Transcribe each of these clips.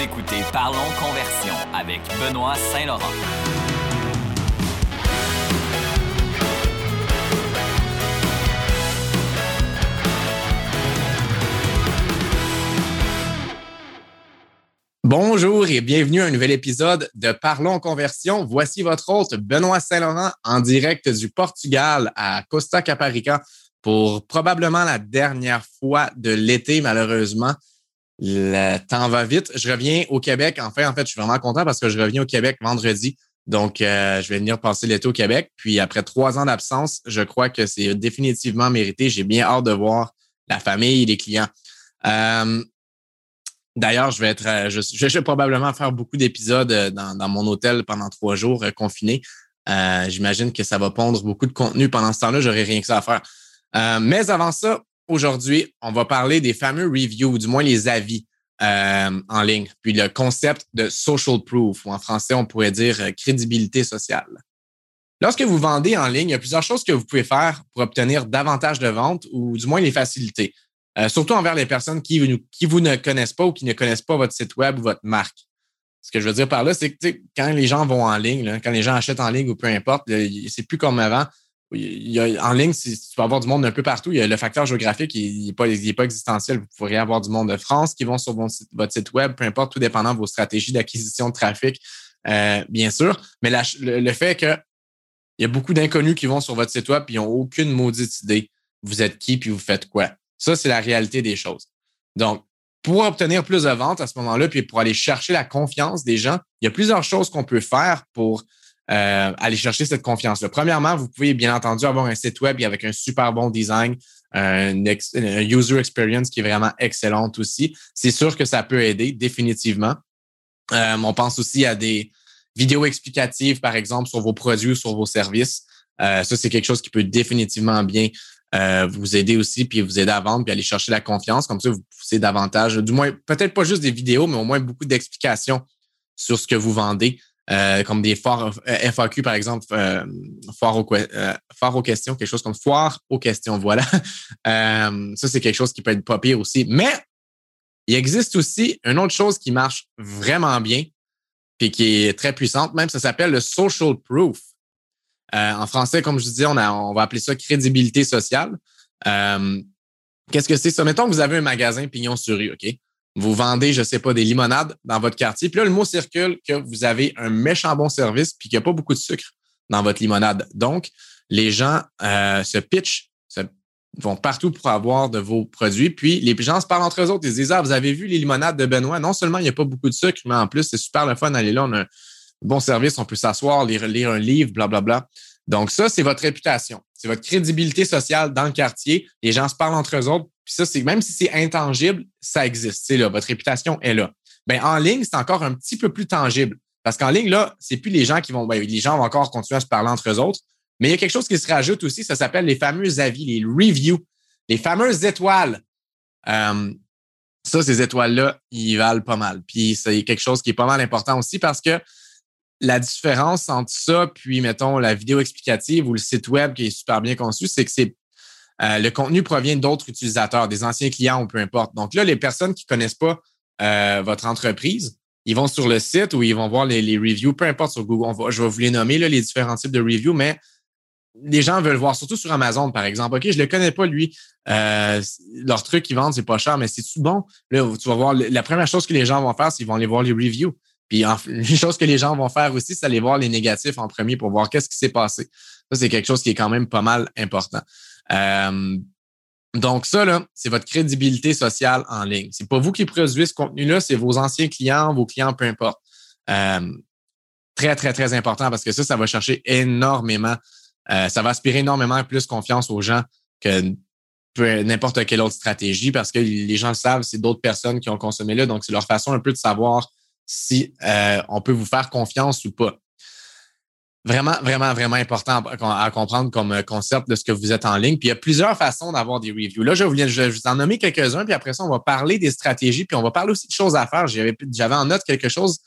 Écoutez Parlons Conversion avec Benoît Saint-Laurent. Bonjour et bienvenue à un nouvel épisode de Parlons Conversion. Voici votre hôte Benoît Saint-Laurent en direct du Portugal à Costa Caparica pour probablement la dernière fois de l'été, malheureusement. Le temps va vite. Je reviens au Québec. Enfin, en fait, je suis vraiment content parce que je reviens au Québec vendredi. Donc, euh, je vais venir passer l'été au Québec. Puis après trois ans d'absence, je crois que c'est définitivement mérité. J'ai bien hâte de voir la famille et les clients. Euh, D'ailleurs, je vais être, euh, je, vais probablement faire beaucoup d'épisodes dans, mon hôtel pendant trois jours euh, J'imagine que ça va pondre beaucoup de contenu pendant ce temps-là. J'aurai rien que ça à faire. Mais avant ça, aujourd'hui, on va parler des fameux reviews, du moins les avis euh, en ligne, puis le concept de social proof, ou en français, on pourrait dire crédibilité sociale. Lorsque vous vendez en ligne, il y a plusieurs choses que vous pouvez faire pour obtenir davantage de ventes ou du moins les faciliter. Euh, surtout envers les personnes qui, vous ne connaissent pas ou qui ne connaissent pas votre site web ou votre marque. Ce que je veux dire par là, c'est que quand les gens vont en ligne, quand les gens achètent en ligne ou peu importe, c'est plus comme avant. Il y a, en ligne, tu peux avoir du monde un peu partout. Il y a le facteur géographique, il n'est pas, existentiel. Vous pourriez avoir du monde de France qui vont sur votre site web, peu importe, tout dépendant de vos stratégies d'acquisition de trafic, euh, bien sûr. Mais le, fait que il y a beaucoup d'inconnus qui vont sur votre site web et n'ont aucune maudite idée. Vous êtes qui puis vous faites quoi. Ça, c'est la réalité des choses. Donc, pour obtenir plus de ventes à ce moment-là, puis pour aller chercher la confiance des gens, il y a plusieurs choses qu'on peut faire pour euh, aller chercher cette confiance-là. Premièrement, vous pouvez bien entendu avoir un site web avec un super bon design, un, user experience qui est vraiment excellente aussi. C'est sûr que ça peut aider définitivement. Euh, on pense aussi à des vidéos explicatives, par exemple, sur vos produits ou sur vos services. Euh, ça, c'est quelque chose qui peut définitivement bien vous aider aussi, puis vous aider à vendre, puis aller chercher la confiance. Comme ça, vous poussez davantage, du moins, peut-être pas juste des vidéos, mais au moins beaucoup d'explications sur ce que vous vendez, euh, comme des euh, FAQ, par exemple, euh, foire, aux, euh, aux questions, quelque chose comme foire aux questions, voilà. ça, c'est quelque chose qui peut être pas pire aussi. Mais il existe aussi une autre chose qui marche vraiment bien, puis qui est très puissante, même, ça s'appelle le social proof. Euh, en français, comme je disais, on, a, on va appeler ça crédibilité sociale. Euh, Qu'est-ce que c'est ça? Mettons que vous avez un magasin pignon sur rue, OK? Vous vendez, je sais pas, des limonades dans votre quartier. Puis là, le mot circule que vous avez un méchant bon service puis qu'il n'y a pas beaucoup de sucre dans votre limonade. Donc, les gens euh, se pitchent, vont partout pour avoir de vos produits. Puis les gens se parlent entre eux autres. Ils se disent, ah, vous avez vu les limonades de Benoît? Non seulement il n'y a pas beaucoup de sucre, mais en plus, c'est super le fun d'aller là. On a bon service, on peut s'asseoir, lire, lire un livre, blablabla. Bla, bla. Donc, ça, c'est votre réputation. C'est votre crédibilité sociale dans le quartier. Les gens se parlent entre eux autres. Puis ça, c'est même si c'est intangible, ça existe. C'est là, votre réputation est là. Ben, en ligne, c'est encore un petit peu plus tangible. Parce qu'en ligne, là, c'est plus les gens qui vont, ben, les gens vont encore continuer à se parler entre eux autres. Mais il y a quelque chose qui se rajoute aussi, ça s'appelle les fameux avis, les reviews, les fameuses étoiles. Euh, ça, ces étoiles-là, ils valent pas mal. Puis c'est quelque chose qui est pas mal important aussi parce que la différence entre ça puis, mettons, la vidéo explicative ou le site web qui est super bien conçu, c'est que c'est euh, le contenu provient d'autres utilisateurs, des anciens clients ou peu importe. Donc là, les personnes qui connaissent pas euh, votre entreprise, ils vont sur le site ou ils vont voir les, les reviews, peu importe sur Google. Va, je vais vous les nommer, là, les différents types de reviews, mais les gens veulent voir, surtout sur Amazon, par exemple. OK, je le connais pas, lui. Euh, leur truc qu'ils vendent, c'est pas cher, mais c'est-tu bon? Là, tu vas voir, la première chose que les gens vont faire, c'est qu'ils vont aller voir les reviews. Puis une chose que les gens vont faire aussi, c'est aller voir les négatifs en premier pour voir qu'est-ce qui s'est passé. Ça, c'est quelque chose qui est quand même pas mal important. Euh, donc, ça, là, c'est votre crédibilité sociale en ligne. C'est pas vous qui produisez ce contenu-là, c'est vos anciens clients, vos clients, peu importe. Euh, très, très, très important parce que ça, ça va chercher énormément. Euh, ça va aspirer énormément plus confiance aux gens que n'importe quelle autre stratégie parce que les gens le savent, c'est d'autres personnes qui ont consommé là. Donc, c'est leur façon un peu de savoir si euh, on peut vous faire confiance ou pas. Vraiment, vraiment, vraiment important à, comprendre comme euh, concept de ce que vous êtes en ligne. Puis il y a plusieurs façons d'avoir des reviews. Là, je vous, je vous en nommer quelques-uns, puis après ça, on va parler des stratégies, puis on va parler aussi de choses à faire. J'avais, en note quelque chose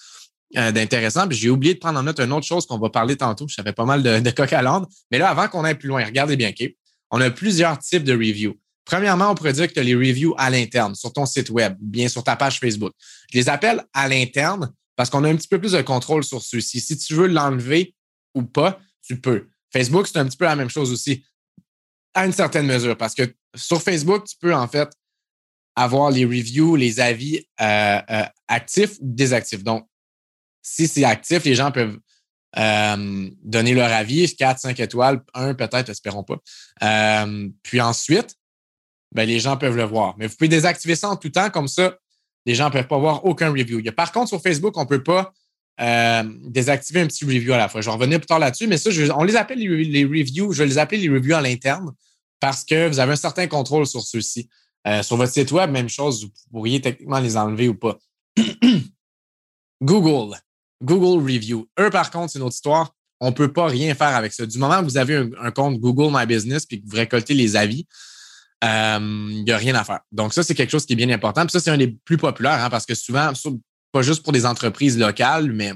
euh, d'intéressant, puis j'ai oublié de prendre en note une autre chose qu'on va parler tantôt. J'avais pas mal de, de coq à l'âne. Mais là, avant qu'on aille plus loin, regardez bien, OK? On a plusieurs types de reviews. Premièrement, on pourrait dire que tu as les reviews à l'interne sur ton site web, bien sur ta page Facebook. Je les appelle à l'interne parce qu'on a un petit peu plus de contrôle sur ceux-ci. Si tu veux l'enlever ou pas, tu peux. Facebook, c'est un petit peu la même chose aussi, à une certaine mesure, parce que sur Facebook, tu peux en fait avoir les reviews, les avis euh, euh, actifs ou désactifs. Donc, si c'est actif, les gens peuvent euh, donner leur avis, 4, 5 étoiles, 1 peut-être, espérons pas. puis ensuite, ben, les gens peuvent le voir. Mais vous pouvez désactiver ça en tout temps, comme ça, les gens ne peuvent pas voir aucun review. par contre, sur Facebook, on ne peut pas euh, désactiver un petit review à la fois. Je vais revenir plus tard là-dessus, mais ça, on les appelle les, reviews. Je vais les appeler les reviews à l'interne parce que vous avez un certain contrôle sur ceux-ci. Euh, sur votre site web, même chose, vous pourriez techniquement les enlever ou pas. Google. Google Review. Eux, par contre, c'est une autre histoire. On ne peut pas rien faire avec ça. Du moment que vous avez un, compte Google My Business et que vous récoltez les avis, il euh, n'y a rien à faire. Donc, ça, c'est quelque chose qui est bien important. Puis ça, c'est un des plus populaires hein, parce que souvent, pas juste pour des entreprises locales, mais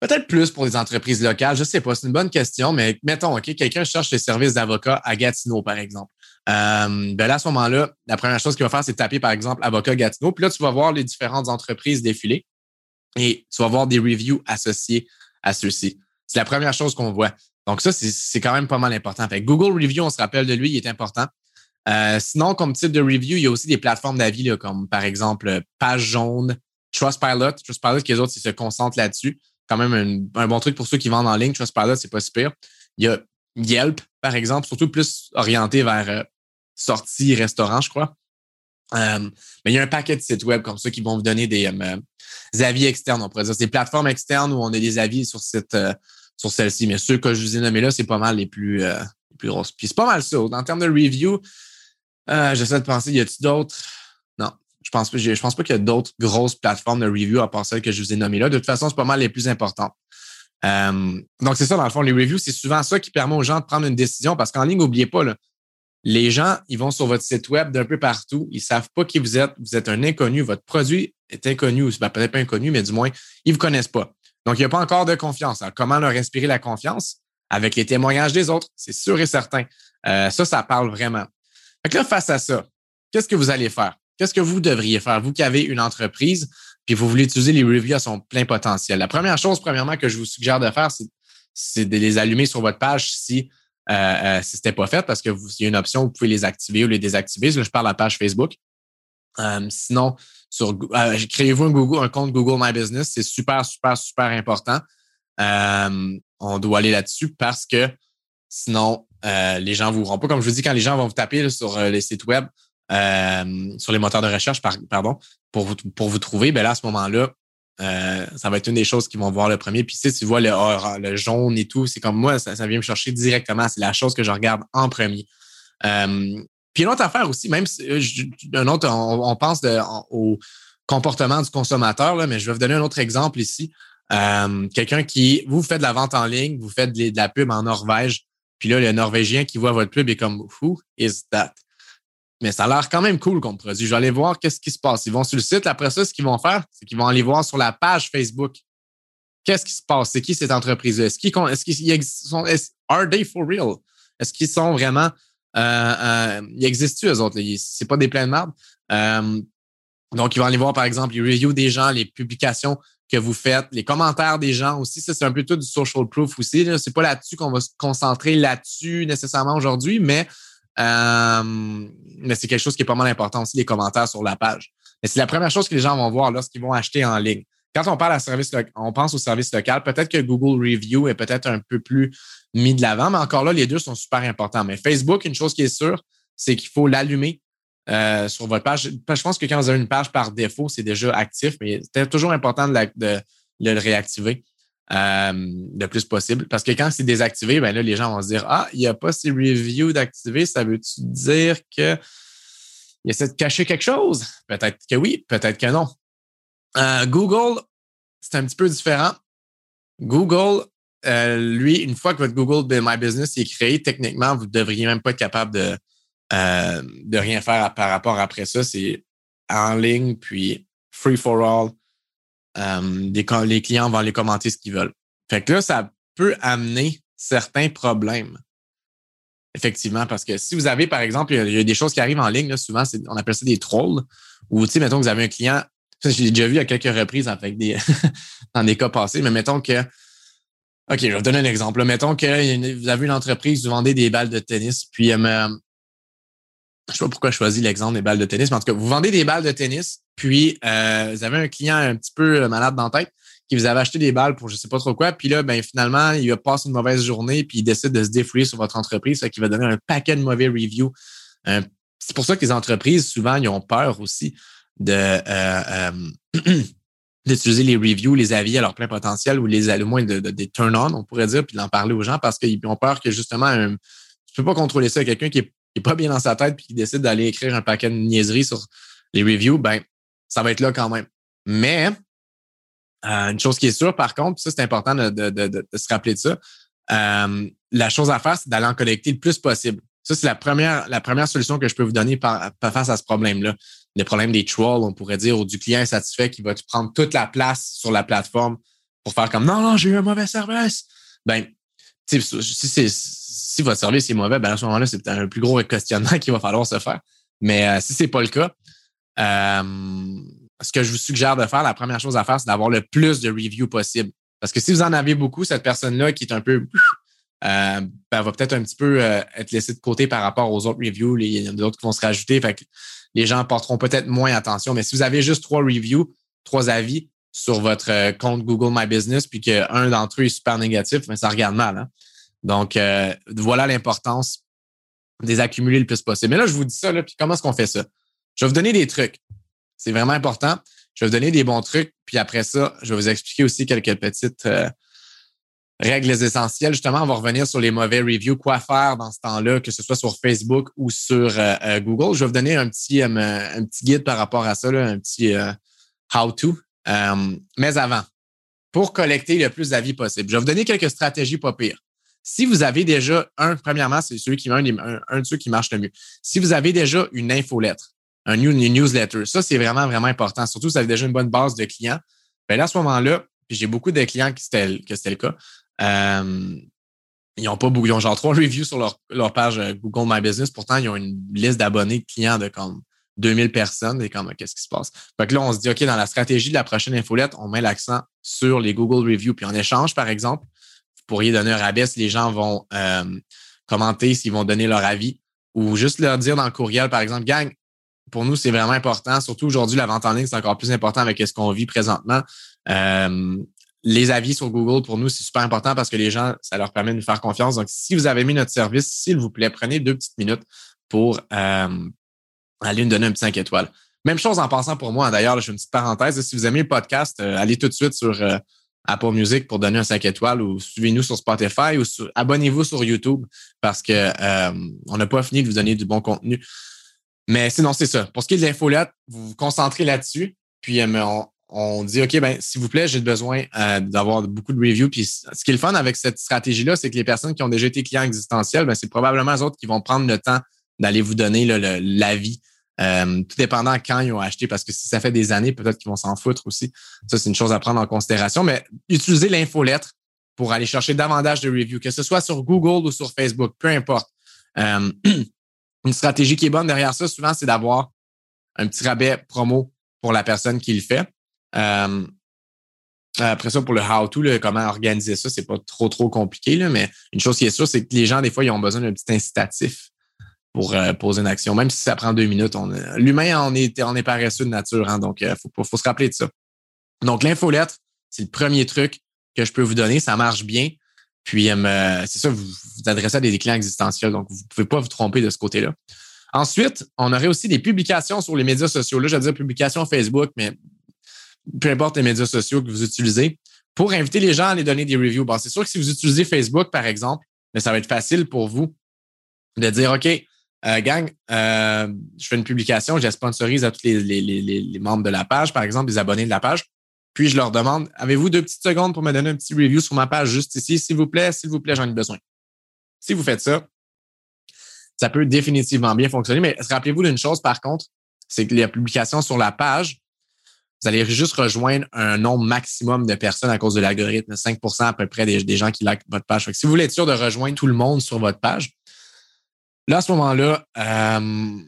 peut-être plus pour des entreprises locales. Je ne sais pas, c'est une bonne question, mais mettons, OK, quelqu'un cherche les services d'avocat à Gatineau, par exemple. Euh, ben là, à ce moment-là, la première chose qu'il va faire, c'est taper, par exemple, avocat Gatineau. Puis là, tu vas voir les différentes entreprises défiler et tu vas voir des reviews associés à ceux-ci. C'est la première chose qu'on voit. Donc, ça, c'est quand même pas mal important. Fait Google Review, on se rappelle de lui, il est important. Euh, sinon, comme type de review, il y a aussi des plateformes d'avis, comme par exemple Page Jaune, Trustpilot. Trustpilot, qui les autres, ils se concentrent là-dessus. Quand même un, bon truc pour ceux qui vendent en ligne. Trustpilot, c'est pas super. Il y a Yelp, par exemple, surtout plus orienté vers euh, sortie, restaurant, je crois. Euh, mais il y a un paquet de sites web comme ça qui vont vous donner des, avis externes, on pourrait dire. C'est des plateformes externes où on a des avis sur cette sur celle-ci. Mais ceux que je vous ai nommés là, c'est pas mal les plus, les plus grosses. Puis c'est pas mal ça. En termes de review, euh, j'essaie de penser, y a-t-il d'autres? Je je pense pas qu'il y a d'autres grosses plateformes de review à part celles que je vous ai nommées là. De toute façon, c'est pas mal les plus importantes. Euh, donc, c'est ça, dans le fond, les reviews, c'est souvent ça qui permet aux gens de prendre une décision parce qu'en ligne, n'oubliez pas, là, les gens, ils vont sur votre site web d'un peu partout. Ils savent pas qui vous êtes. Vous êtes un inconnu. Votre produit est inconnu, ou ben, peut-être pas inconnu, mais du moins, ils vous connaissent pas. Donc, il n'y a pas encore de confiance. Alors, comment leur inspirer la confiance? Avec les témoignages des autres, c'est sûr et certain. Euh, ça, ça parle vraiment. Fait que là, face à ça, qu'est-ce que vous allez faire? Qu'est-ce que vous devriez faire, vous qui avez une entreprise, puis vous voulez utiliser les reviews à son plein potentiel? La première chose, premièrement, que je vous suggère de faire, c'est de les allumer sur votre page si, euh, euh, si ce n'était pas fait, parce que vous, y a une option, vous pouvez les activer ou les désactiver. Là, je parle de la page Facebook. Euh, sinon, sur créez-vous un, Google, un compte Google My Business. C'est super, super, super important. on doit aller là-dessus parce que sinon, euh, les gens vous verront pas. Comme je vous dis, quand les gens vont vous taper sur euh, les sites web, euh, sur les moteurs de recherche, pardon, pour vous, pour vous trouver, ben là, à ce moment-là, ça va être une des choses qu'ils vont voir le premier. Puis si tu vois le, le jaune et tout, c'est comme moi, ça, vient me chercher directement. C'est la chose que je regarde en premier. puis une autre affaire aussi, même si, un autre, on, pense au comportement du consommateur, là, mais je vais vous donner un autre exemple ici. Quelqu'un qui, vous faites de la vente en ligne, vous faites de la pub en Norvège, puis là, le Norvégien qui voit votre pub est comme Who is that? Mais ça a l'air quand même cool comme produit. Je vais aller voir qu'est-ce qui se passe. Ils vont sur le site. Après ça, ce qu'ils vont faire, c'est qu'ils vont aller voir sur la page Facebook. Qu'est-ce qui se passe? C'est qui cette entreprise-là? Est-ce qu'ils est sont, are they for real? Est-ce qu'ils sont vraiment, euh, euh, ils existent-tu, eux autres? C'est pas des pleins de merde. Euh, donc, ils vont aller voir, par exemple, les reviews des gens, les publications que vous faites, les commentaires des gens aussi. Ça, c'est un peu tout du social proof aussi. C'est pas là-dessus qu'on va se concentrer là-dessus nécessairement aujourd'hui, mais, euh, mais c'est quelque chose qui est pas mal important aussi, les commentaires sur la page. Mais c'est la première chose que les gens vont voir lorsqu'ils vont acheter en ligne. Quand on parle à service, on pense au service local, peut-être que Google Review est peut-être un peu plus mis de l'avant, mais encore là, les deux sont super importants. Mais Facebook, une chose qui est sûre, c'est qu'il faut l'allumer euh, sur votre page. Je pense que quand vous avez une page par défaut, c'est déjà actif, mais c'est toujours important de, le réactiver euh, le plus possible. Parce que quand c'est désactivé, ben là, les gens vont se dire Ah, il n'y a pas ces reviews d'activer, ça veut-tu dire qu'il essaie de cacher quelque chose? Peut-être que oui, peut-être que non. Euh, Google, c'est un petit peu différent. Google, lui, une fois que votre Google My Business est créé, techniquement, vous ne devriez même pas être capable de, euh, de rien faire par rapport après ça. C'est en ligne, puis free for all. Euh, les, clients vont aller commenter ce qu'ils veulent. Fait que là, ça peut amener certains problèmes. Effectivement, parce que si vous avez, par exemple, il y a des choses qui arrivent en ligne, là, souvent, on appelle ça des trolls, ou, tu sais, mettons que vous avez un client, ça, j'ai déjà vu à quelques reprises avec des, dans des cas passés, mais mettons que, OK, je vais vous donner un exemple. Mettons que vous avez une entreprise, vous vendez des balles de tennis, puis, euh, je sais pas pourquoi je choisis l'exemple des balles de tennis, mais en tout cas, vous vendez des balles de tennis, puis euh, vous avez un client un petit peu malade dans la tête, qui vous avait acheté des balles pour je sais pas trop quoi. Puis là, ben, finalement, il a passé une mauvaise journée, puis il décide de se défouler sur votre entreprise, ça qui va donner un paquet de mauvais reviews. Euh, c'est pour ça que les entreprises, souvent, ils ont peur aussi de euh, euh, d'utiliser les reviews, les avis à leur plein potentiel ou les au moins de, des turn-on, on pourrait dire, puis d'en parler aux gens parce qu'ils ont peur que justement, un, tu peux pas contrôler ça. Quelqu'un qui est, pas bien dans sa tête puis qui décide d'aller écrire un paquet de niaiseries sur les reviews, ben, ça va être là quand même. Mais euh, une chose qui est sûre, par contre, ça, c'est important de, de, de, se rappeler de ça. Euh, la chose à faire, c'est d'aller en collecter le plus possible. Ça, c'est la première, la première solution que je peux vous donner par, face à ce problème-là. Le problème des trolls, on pourrait dire, ou du client insatisfait qui va prendre toute la place sur la plateforme pour faire comme non, non, j'ai eu un mauvais service. Ben, si, c'est, si votre service est mauvais, ben à ce moment-là, c'est peut-être un plus gros questionnement qu'il va falloir se faire. Mais euh, si c'est pas le cas, euh, ce que je vous suggère de faire, la première chose à faire, c'est d'avoir le plus de reviews possible. Parce que si vous en avez beaucoup, cette personne-là qui est un peu euh, ben, va peut-être un petit peu être laissée de côté par rapport aux autres reviews. Il y en a d'autres qui vont se rajouter. Fait que les gens porteront peut-être moins attention. Mais si vous avez juste trois reviews, trois avis sur votre compte Google My Business, puis qu'un d'entre eux est super négatif, ben, ça regarde mal. Hein. Donc, voilà l'importance des accumuler le plus possible. Mais là, je vous dis ça, là, puis comment est-ce qu'on fait ça? Je vais vous donner des trucs. C'est vraiment important. Je vais vous donner des bons trucs, puis après ça, je vais vous expliquer aussi quelques petites euh, règles essentielles. Justement, on va revenir sur les mauvais reviews, quoi faire dans ce temps-là, que ce soit sur Facebook ou sur euh, euh, Google? Je vais vous donner un petit, un petit guide par rapport à ça, un petit how-to. mais avant, pour collecter le plus d'avis possible, je vais vous donner quelques stratégies pas pires. Si vous avez déjà un, premièrement, c'est celui qui un, un, de ceux qui marche le mieux. Si vous avez déjà une infolettre, un newsletter. Ça, c'est vraiment, vraiment important. Surtout si vous avez déjà une bonne base de clients. Bien là, à ce moment-là, puis j'ai beaucoup de clients qui c'était, que c'était le cas. Euh, ils ont pas ils ont genre trois reviews sur leur, page euh, Google My Business. Pourtant, ils ont une liste d'abonnés de clients de comme 2000 personnes. Et comme, qu'est-ce qui se passe? Fait que là, on se dit, OK, dans la stratégie de la prochaine infolette, on met l'accent sur les Google Reviews. Puis en échange, par exemple, pourriez donner un rabais si les gens vont euh, commenter, s'ils vont donner leur avis ou juste leur dire dans le courriel, par exemple, gang, pour nous, c'est vraiment important. Surtout aujourd'hui, la vente en ligne, c'est encore plus important avec ce qu'on vit présentement. Euh, les avis sur Google, pour nous, c'est super important parce que les gens, ça leur permet de nous faire confiance. Donc, si vous avez mis notre service, s'il vous plaît, prenez deux petites minutes pour euh, aller nous donner un petit 5 étoiles. Même chose en passant pour moi. D'ailleurs, je fais une petite parenthèse. Si vous aimez le podcast, allez tout de suite sur Apple Music pour donner un 5 étoiles ou suivez-nous sur Spotify ou abonnez-vous sur YouTube parce que on n'a pas fini de vous donner du bon contenu. Mais sinon, c'est ça. Pour ce qui est de l'infolette, vous vous concentrez là-dessus. Puis euh, on, dit, OK, ben, s'il vous plaît, j'ai besoin euh, d'avoir beaucoup de reviews. Puis ce qui est le fun avec cette stratégie-là, c'est que les personnes qui ont déjà été clients existentiels, ben, c'est probablement les autres qui vont prendre le temps d'aller vous donner l'avis. Euh, tout dépendant quand ils ont acheté, parce que si ça fait des années, peut-être qu'ils vont s'en foutre aussi. Ça, c'est une chose à prendre en considération. Mais utilisez l'infolettre pour aller chercher davantage de reviews, que ce soit sur Google ou sur Facebook, peu importe. une stratégie qui est bonne derrière ça, souvent, c'est d'avoir un petit rabais promo pour la personne qui le fait. Euh, après ça, pour le how-to, comment organiser ça, c'est pas trop, trop compliqué, là, mais une chose qui est sûre, c'est que les gens, des fois, ils ont besoin d'un petit incitatif pour euh, poser une action, même si ça prend deux minutes. L'humain, on est, on est paresseux de nature, hein, donc il euh, faut, faut se rappeler de ça. Donc, l'infolettre, c'est le premier truc que je peux vous donner. Ça marche bien. Puis, euh, c'est ça, vous vous adressez à des clients existentiels, donc vous ne pouvez pas vous tromper de ce côté-là. Ensuite, on aurait aussi des publications sur les médias sociaux. Là, je veux dire publications Facebook, mais peu importe les médias sociaux que vous utilisez, pour inviter les gens à aller donner des reviews. Bon, c'est sûr que si vous utilisez Facebook, par exemple, mais ça va être facile pour vous de dire, OK, euh, gang, euh, je fais une publication, je sponsorise à tous les, membres de la page, par exemple, les abonnés de la page. Puis je leur demande, avez-vous deux petites secondes pour me donner un petit review sur ma page juste ici, s'il vous plaît, s'il vous plaît, j'en ai besoin. Si vous faites ça, ça peut définitivement bien fonctionner. Mais rappelez-vous d'une chose, par contre, c'est que les publications sur la page, vous allez juste rejoindre un nombre maximum de personnes à cause de l'algorithme, 5% à peu près des, gens qui likent votre page. si vous voulez être sûr de rejoindre tout le monde sur votre page, Là, à ce moment-là, euh,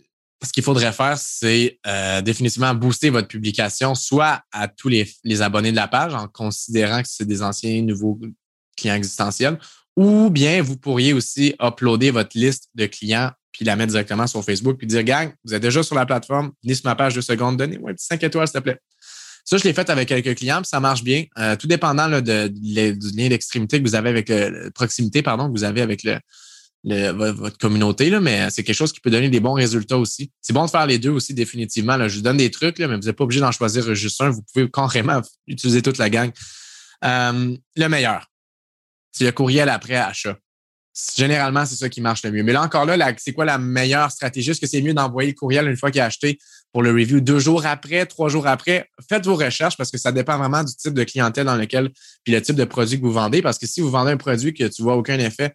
ce qu'il faudrait faire, c'est euh, définitivement booster votre publication, soit à tous les, abonnés de la page, en considérant que c'est des anciens nouveaux clients existentiels, ou bien vous pourriez aussi uploader votre liste de clients puis la mettre directement sur Facebook, puis dire, gang, vous êtes déjà sur la plateforme, venez sur ma page de secondes, donnez-moi un petit 5 étoiles, s'il te plaît. Ça, je l'ai fait avec quelques clients, puis ça marche bien. Euh, tout dépendant de, du lien d'extrémité que vous avez avec proximité, pardon, que vous avez avec le, votre communauté, là, mais c'est quelque chose qui peut donner des bons résultats aussi. C'est bon de faire les deux aussi, définitivement. Je vous donne des trucs, là, mais vous n'êtes pas obligé d'en choisir juste un. Vous pouvez carrément utiliser toute la gang. Euh, le meilleur, c'est le courriel après achat. Généralement, c'est ça qui marche le mieux. Mais là encore là, c'est quoi la meilleure stratégie? Est-ce que c'est mieux d'envoyer le courriel une fois qu'il a acheté pour le review deux jours après, trois jours après? Faites vos recherches parce que ça dépend vraiment du type de clientèle dans lequel, puis le type de produit que vous vendez. Parce que si vous vendez un produit que tu vois aucun effet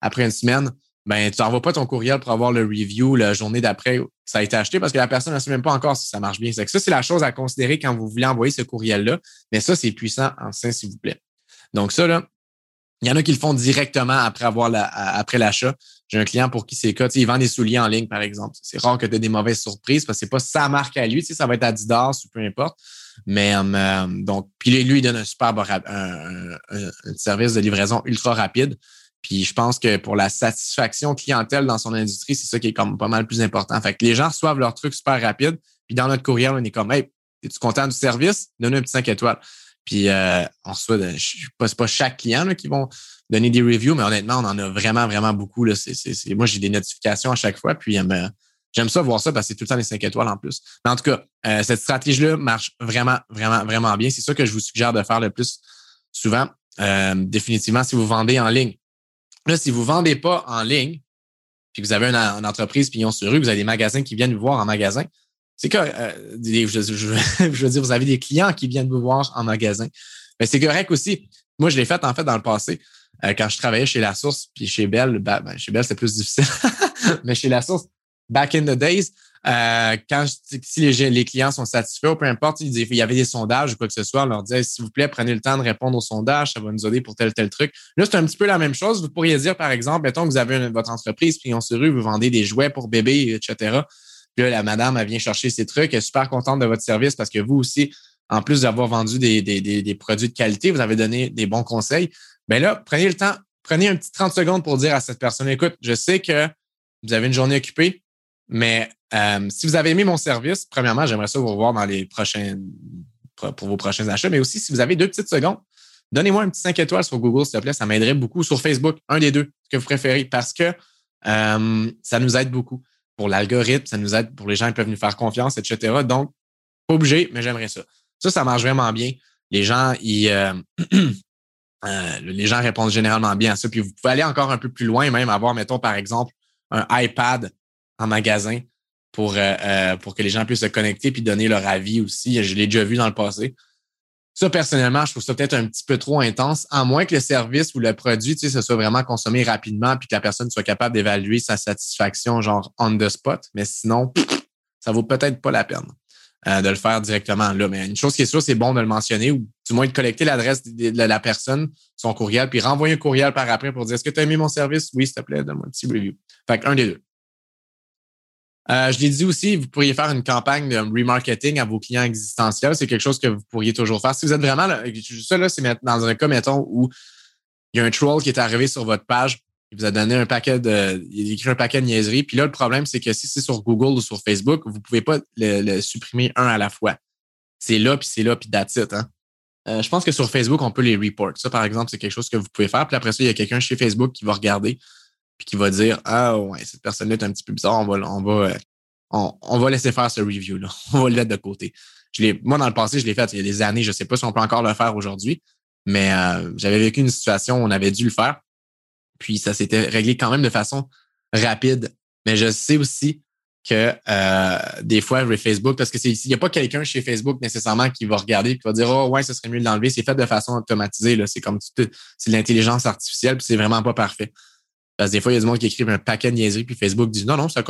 après une semaine, ben, tu n'envoies pas ton courriel pour avoir le review la journée d'après ça a été acheté parce que la personne ne sait même pas encore si ça marche bien. Que ça, c'est la chose à considérer quand vous voulez envoyer ce courriel-là. Mais ça, c'est puissant en sein, s'il vous plaît. Donc, ça, là, il y en a qui le font directement après avoir la, après l'achat. J'ai un client pour qui c'est cas. il vend des souliers en ligne, par exemple. C'est rare que tu aies des mauvaises surprises parce que c'est pas sa marque à lui. Ça va être Adidas ou peu importe. Mais euh, donc, puis lui, il donne un super un, service de livraison ultra rapide. Puis je pense que pour la satisfaction clientèle dans son industrie, c'est ça qui est comme pas mal plus important. Fait que les gens reçoivent leur truc super rapide. Puis dans notre courriel, on est comme Hey, es-tu content du service? Donne un petit 5 étoiles. Puis euh, on reçoit, de, je pas, pas chaque client là, qui vont donner des reviews, mais honnêtement, on en a vraiment, vraiment beaucoup. Là. C'est, c'est, moi, j'ai des notifications à chaque fois, puis euh, j'aime ça voir ça parce que c'est tout le temps les 5 étoiles en plus. Mais en tout cas, euh, cette stratégie-là marche vraiment, vraiment, vraiment bien. C'est ça que je vous suggère de faire le plus souvent. Euh, définitivement, si vous vendez en ligne. Là, si vous vendez pas en ligne, puis que vous avez une, une entreprise pignon sur rue, vous avez des magasins qui viennent vous voir en magasin, c'est correct. Euh, je, veux dire, vous avez des clients qui viennent vous voir en magasin. Mais c'est correct aussi. Moi, je l'ai fait en fait dans le passé. Euh, quand je travaillais chez La Source, puis chez Bell, ben, chez Bell, c'est plus difficile. Mais chez La Source, back in the days, euh, quand si les, clients sont satisfaits, peu importe, il y avait des sondages ou quoi que ce soit, on leur disait s'il vous plaît, prenez le temps de répondre aux sondages, ça va nous aider pour tel tel truc. Là, c'est un petit peu la même chose. Vous pourriez dire, par exemple, mettons que vous avez votre entreprise, puis on se rue, vous vendez des jouets pour bébés, etc. Puis là, la madame, elle vient chercher ses trucs, elle est super contente de votre service parce que vous aussi, en plus d'avoir vendu des, produits de qualité, vous avez donné des bons conseils. Bien là, prenez le temps, prenez un petit 30 secondes pour dire à cette personne, écoute, je sais que vous avez une journée occupée, mais euh, si vous avez aimé mon service, premièrement, j'aimerais ça vous revoir dans les prochains, pour vos prochains achats, mais aussi si vous avez deux petites secondes, donnez-moi un petit 5 étoiles sur Google, s'il te plaît, ça m'aiderait beaucoup. Sur Facebook, un des deux, que vous préférez, parce que euh, ça nous aide beaucoup pour l'algorithme, ça nous aide pour les gens qui peuvent nous faire confiance, etc. Donc, pas obligé, mais j'aimerais ça. Ça, ça marche vraiment bien. Les gens, ils, euh, euh, les gens répondent généralement bien à ça. Puis vous pouvez aller encore un peu plus loin, même avoir, mettons, par exemple, un iPad en magasin pour, euh, pour que les gens puissent se connecter puis donner leur avis aussi. Je l'ai déjà vu dans le passé. Ça, personnellement, je trouve ça peut-être un petit peu trop intense, à moins que le service ou le produit, tu sais, se soit vraiment consommé rapidement puis que la personne soit capable d'évaluer sa satisfaction, genre on the spot. Mais sinon, ça vaut peut-être pas la peine euh, de le faire directement là. Mais une chose qui est sûre, c'est bon de le mentionner ou du moins de collecter l'adresse de la personne, son courriel, puis renvoyer un courriel par après pour dire est-ce que tu as aimé mon service? Oui, s'il te plaît, donne-moi un petit review. Fait un des deux. Euh, je l'ai dit aussi, vous pourriez faire une campagne de remarketing à vos clients existentiels. C'est quelque chose que vous pourriez toujours faire. Si vous êtes vraiment là, ça là, c'est dans un cas, mettons, où il y a un troll qui est arrivé sur votre page, il vous a donné un paquet de, il a écrit un paquet de niaiseries. Puis là, le problème, c'est que si c'est sur Google ou sur Facebook, vous pouvez pas le, supprimer un à la fois. C'est là, puis c'est là, puis that's it. Hein. Euh, je pense que sur Facebook, on peut les report. Ça, par exemple, c'est quelque chose que vous pouvez faire. Puis après ça, il y a quelqu'un chez Facebook qui va regarder puis qui va dire Ah ouais, cette personne-là est un petit peu bizarre, on va, on va, euh, on, va laisser faire ce review-là. On va le mettre de côté. Je moi, dans le passé, je l'ai fait il y a des années. Je ne sais pas si on peut encore le faire aujourd'hui, mais euh, j'avais vécu une situation où on avait dû le faire. Puis ça s'était réglé quand même de façon rapide. Mais je sais aussi que euh, des fois, Facebook, parce que c'est n'y a pas quelqu'un chez Facebook nécessairement qui va regarder qui va dire Oh ouais, ce serait mieux de l'enlever. C'est fait de façon automatisée. C'est comme c'est l'intelligence artificielle, puis c'est vraiment pas parfait. Parce que des fois, il y a des gens qui écrivent un paquet de niaiseries, puis Facebook dit non, non, ça,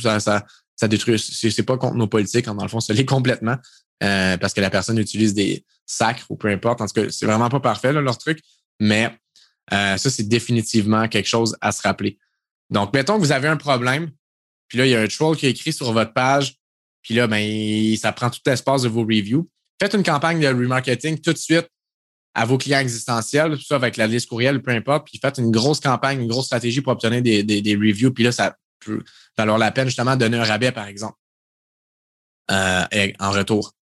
ça, ça, ça détruit. C'est pas contre nos politiques, dans le fond, ça l'est complètement. Euh, parce que la personne utilise des sacres ou peu importe. En tout cas, c'est vraiment pas parfait, là, leur truc. Mais euh, ça, c'est définitivement quelque chose à se rappeler. Donc, mettons que vous avez un problème, puis là, il y a un troll qui est écrit sur votre page, puis là, ben, ça prend tout l'espace de vos reviews. Faites une campagne de remarketing tout de suite à vos clients existentiels, tout ça avec la liste courriel, peu importe, puis faites une grosse campagne, une grosse stratégie pour obtenir des, des, reviews, puis là, ça peut valoir la peine justement de donner un rabais, par exemple, euh, en retour.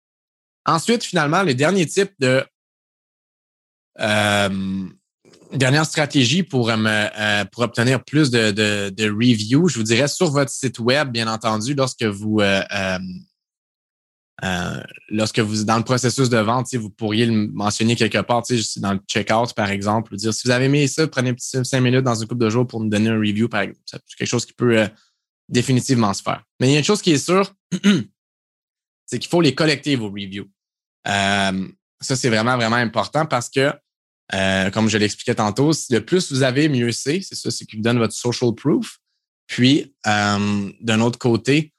Ensuite, finalement, le dernier type de euh, dernière stratégie pour, euh, euh, pour obtenir plus de, de, de reviews, je vous dirais sur votre site web, bien entendu, lorsque vous euh, lorsque vous êtes dans le processus de vente, vous pourriez le mentionner quelque part, dans le checkout, par exemple, ou dire si vous avez aimé ça, prenez un petit cinq minutes dans une couple de jours pour nous donner un review, par exemple. C'est quelque chose qui peut euh, définitivement se faire. Mais il y a une chose qui est sûre, c'est qu'il faut les collecter, vos reviews. Euh, ça, c'est vraiment, vraiment important parce que, comme je l'expliquais tantôt, le plus vous avez, mieux c'est. C'est ça, c'est qui vous donne votre social proof. Puis, d'un autre côté,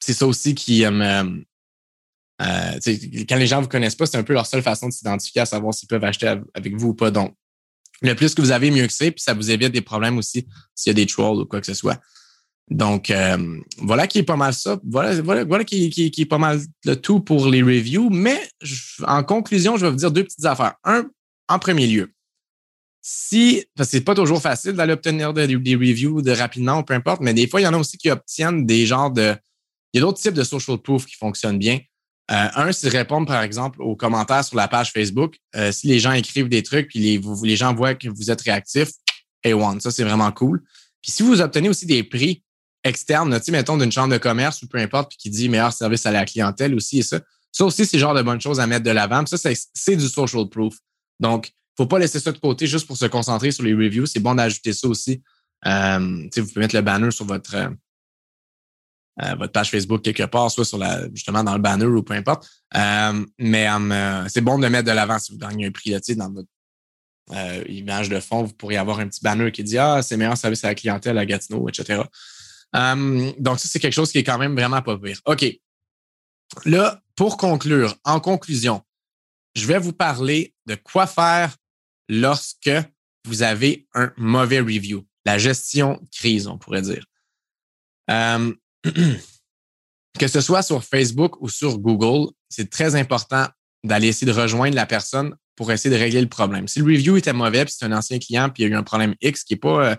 c'est ça aussi qui euh, euh, quand les gens ne vous connaissent pas, c'est un peu leur seule façon de s'identifier à savoir s'ils peuvent acheter avec vous ou pas. Donc, le plus que vous avez, mieux que c'est, puis ça vous évite des problèmes aussi s'il y a des trolls ou quoi que ce soit. Donc, euh, voilà qui est pas mal ça. Voilà, voilà, voilà qui, qui, qui, est pas mal le tout pour les reviews. Mais en conclusion, je vais vous dire deux petites affaires. Un, en premier lieu, si, parce que c'est pas toujours facile d'aller obtenir des, des reviews de rapidement peu importe, mais des fois, il y en a aussi qui obtiennent des genres de il y a d'autres types de social proof qui fonctionnent bien. Euh, un, c'est de répondre, par exemple, aux commentaires sur la page Facebook. Euh, si les gens écrivent des trucs, puis les, gens voient que vous êtes réactif, A1, ça, c'est vraiment cool. Puis si vous obtenez aussi des prix externes, tu mettons d'une chambre de commerce ou peu importe, puis qui dit meilleur service à la clientèle aussi et ça, ça aussi, c'est genre de bonnes choses à mettre de l'avant. Ça, c'est du social proof. Donc, faut pas laisser ça de côté juste pour se concentrer sur les reviews. C'est bon d'ajouter ça aussi. Euh, vous pouvez mettre le banner sur votre, euh, votre page Facebook quelque part, soit sur la, justement dans le banner ou peu importe. Euh, mais euh, c'est bon de mettre de l'avant si vous gagnez un prix là, dans votre image de fond. Vous pourriez avoir un petit banner qui dit Ah, c'est meilleur service à la clientèle à Gatineau, etc. donc, ça, c'est quelque chose qui est quand même vraiment pas pire. OK. Là, pour conclure, en conclusion, je vais vous parler de quoi faire lorsque vous avez un mauvais review, la gestion crise, on pourrait dire. que ce soit sur Facebook ou sur Google, c'est très important d'aller essayer de rejoindre la personne pour essayer de régler le problème. Si le review était mauvais, puis c'est un ancien client, puis il y a eu un problème X qui n'est pas, euh,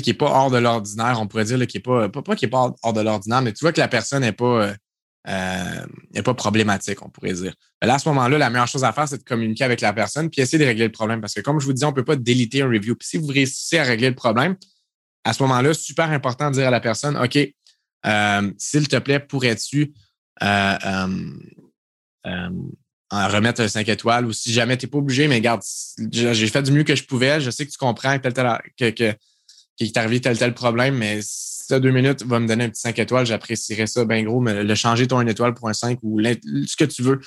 qui pas hors de l'ordinaire, on pourrait dire qui n'est pas, pas, qui est pas hors de l'ordinaire, mais tu vois que la personne n'est pas, euh, euh pas problématique, on pourrait dire. là, à ce moment-là, la meilleure chose à faire, c'est de communiquer avec la personne puis essayer de régler le problème. Parce que comme je vous dis, on ne peut pas déliter un review. Puis si vous réussissez à régler le problème, à ce moment-là, super important de dire à la personne, OK, euh, s'il te plaît, pourrais-tu euh, euh, en remettre un 5 étoiles ou si jamais tu n'es pas obligé, mais regarde, j'ai fait du mieux que je pouvais. Je sais que tu comprends tel, tel, que, que, qu'il t'est arrivé tel tel problème, mais si tu as deux minutes, va me donner un petit 5 étoiles, j'apprécierais ça bien gros, mais le changer ton 1 étoile pour un 5 ou ce que tu veux.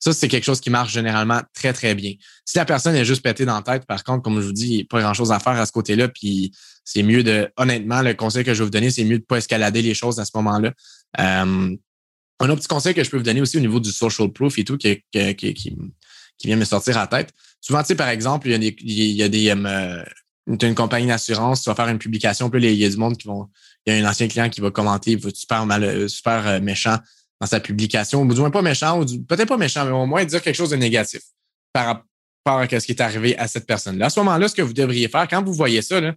Ça, c'est quelque chose qui marche généralement très, très bien. Si la personne est juste pétée dans la tête, par contre, comme je vous dis, il n'y a pas grand-chose à faire à ce côté-là, puis c'est mieux de, honnêtement, le conseil que je vais vous donner, c'est mieux de ne pas escalader les choses à ce moment-là. Euh, un autre petit conseil que je peux vous donner aussi au niveau du social proof et tout, qui, qui, qui, qui vient me sortir à la tête. Souvent, tu sais, par exemple, il y a des, il y a des euh, une compagnie d'assurance, tu vas faire une publication, puis il y a du monde qui vont, il y a un ancien client qui va commenter, il va être super mal, euh, super euh, méchant dans sa publication, ou du moins pas méchant, ou peut-être pas méchant, mais au moins dire quelque chose de négatif par rapport à ce qui est arrivé à cette personne-là. À ce moment-là, ce que vous devriez faire, quand vous voyez ça, là,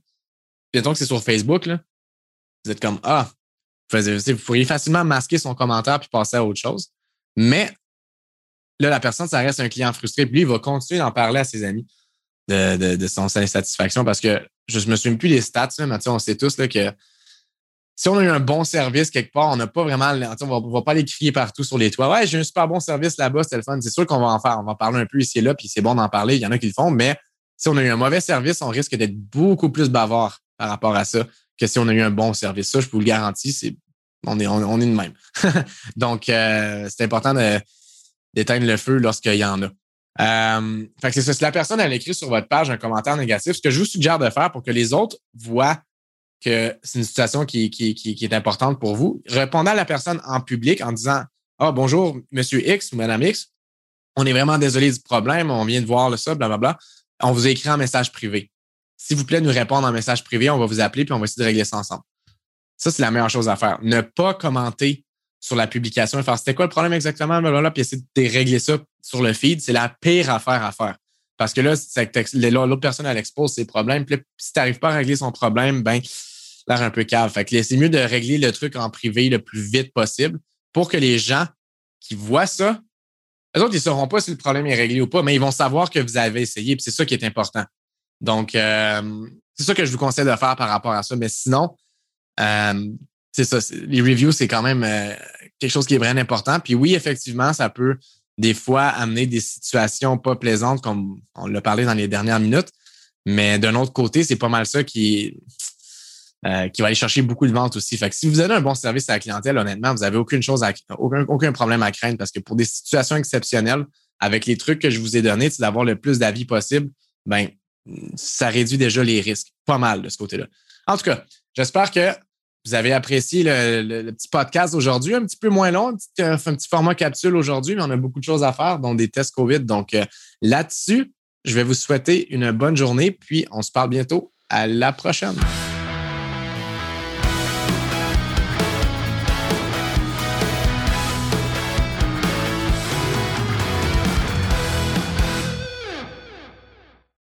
que c'est sur Facebook, là, vous êtes comme Ah, vous, pourriez facilement masquer son commentaire puis passer à autre chose. Mais là, la personne, ça reste un client frustré. Puis lui, il va continuer d'en parler à ses amis de, son insatisfaction parce que je ne me souviens plus des stats, mais on sait tous là, que si on a eu un bon service quelque part, on n'a pas vraiment, on va, va pas aller crier partout sur les toits. Ouais, j'ai un super bon service là-bas, c'est le fun. C'est sûr qu'on va en faire, on va en parler un peu ici et là, puis c'est bon d'en parler. Il y en a qui le font, mais si on a eu un mauvais service, on risque d'être beaucoup plus bavard par rapport à ça que si on a eu un bon service. Ça, je vous le garantis, c'est on est, on, est de même. Donc, euh, c'est important d'éteindre le feu lorsqu'il y en a. Euh, fait que c'est ça. Si la personne elle écrit sur votre page un commentaire négatif, ce que je vous suggère de faire pour que les autres voient que c'est une situation qui, qui, qui, est importante pour vous, répondez à la personne en public en disant Ah, oh, bonjour, Monsieur X ou Madame X, on est vraiment désolé du problème, on vient de voir le ça, blablabla. On vous écrit un message privé. s'il vous plaît, nous répondre en message privé. On va vous appeler puis on va essayer de régler ça ensemble. Ça, c'est la meilleure chose à faire. Ne pas commenter sur la publication et faire c'était quoi le problème exactement, puis essayer de régler ça sur le feed. C'est la pire affaire à faire. Parce que là, l'autre personne, elle expose ses problèmes. Puis si tu n'arrives pas à régler son problème, ben, un peu cave. Fait que c'est mieux de régler le truc en privé le plus vite possible pour que les gens qui voient ça, eux autres, ils ne sauront pas si le problème est réglé ou pas, mais ils vont savoir que vous avez essayé. Puis c'est ça qui est important. Donc, euh, c'est ça que je vous conseille de faire par rapport à ça. Mais sinon, euh, c'est ça. Les reviews, c'est quand même euh, quelque chose qui est vraiment important. Puis oui, effectivement, ça peut des fois amener des situations pas plaisantes, comme on l'a parlé dans les dernières minutes. Mais d'un autre côté, c'est pas mal ça qui, euh, qui va aller chercher beaucoup de ventes aussi. Fait que si vous avez un bon service à la clientèle, honnêtement, vous n'avez aucune chose à, aucun, aucun problème à craindre parce que pour des situations exceptionnelles, avec les trucs que je vous ai donnés, c'est d'avoir le plus d'avis possible, ben, ça réduit déjà les risques pas mal de ce côté-là. En tout cas, j'espère que vous avez apprécié le, petit podcast aujourd'hui, un petit peu moins long, un petit, euh, un petit, format capsule aujourd'hui, mais on a beaucoup de choses à faire, dont des tests COVID. Donc euh, là-dessus, je vais vous souhaiter une bonne journée, puis on se parle bientôt. À la prochaine.